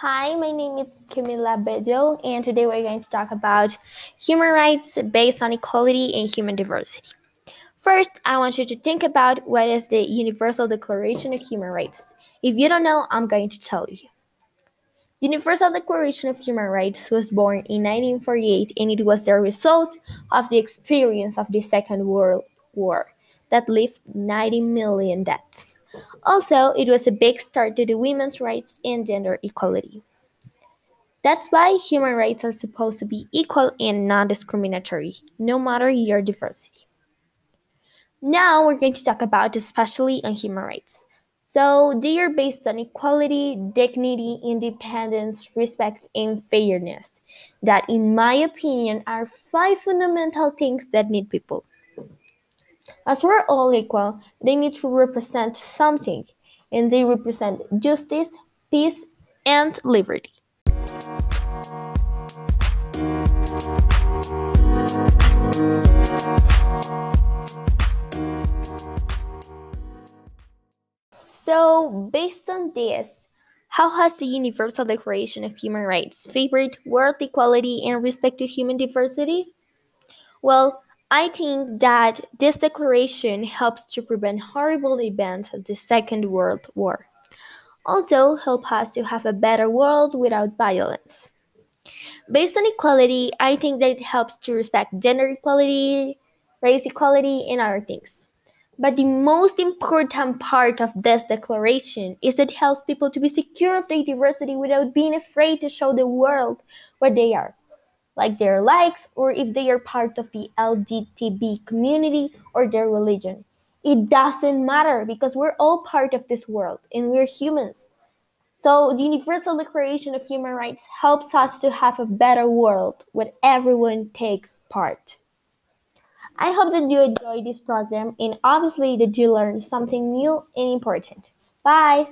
Hi, my name is Camila Bedo, and today we're going to talk about human rights based on equality and human diversity. First, I want you to think about what is the Universal Declaration of Human Rights. If you don't know, I'm going to tell you. The Universal Declaration of Human Rights was born in 1948 and it was the result of the experience of the Second World War that left 90 million deaths. Also, it was a big start to the women's rights and gender equality. That's why human rights are supposed to be equal and non discriminatory, no matter your diversity. Now we're going to talk about especially on human rights. So they are based on equality, dignity, independence, respect, and fairness. That, in my opinion, are five fundamental things that need people. As we're all equal, they need to represent something, and they represent justice, peace, and liberty. So, based on this, how has the Universal Declaration of Human Rights favored world equality and respect to human diversity? Well, I think that this declaration helps to prevent horrible events of the Second World War. Also, help us to have a better world without violence. Based on equality, I think that it helps to respect gender equality, race equality, and other things. But the most important part of this declaration is that it helps people to be secure of their diversity without being afraid to show the world where they are like their likes or if they are part of the LGTB community or their religion. It doesn't matter because we're all part of this world and we're humans. So, the Universal Declaration of Human Rights helps us to have a better world where everyone takes part. I hope that you enjoyed this program and obviously that you learned something new and important. Bye!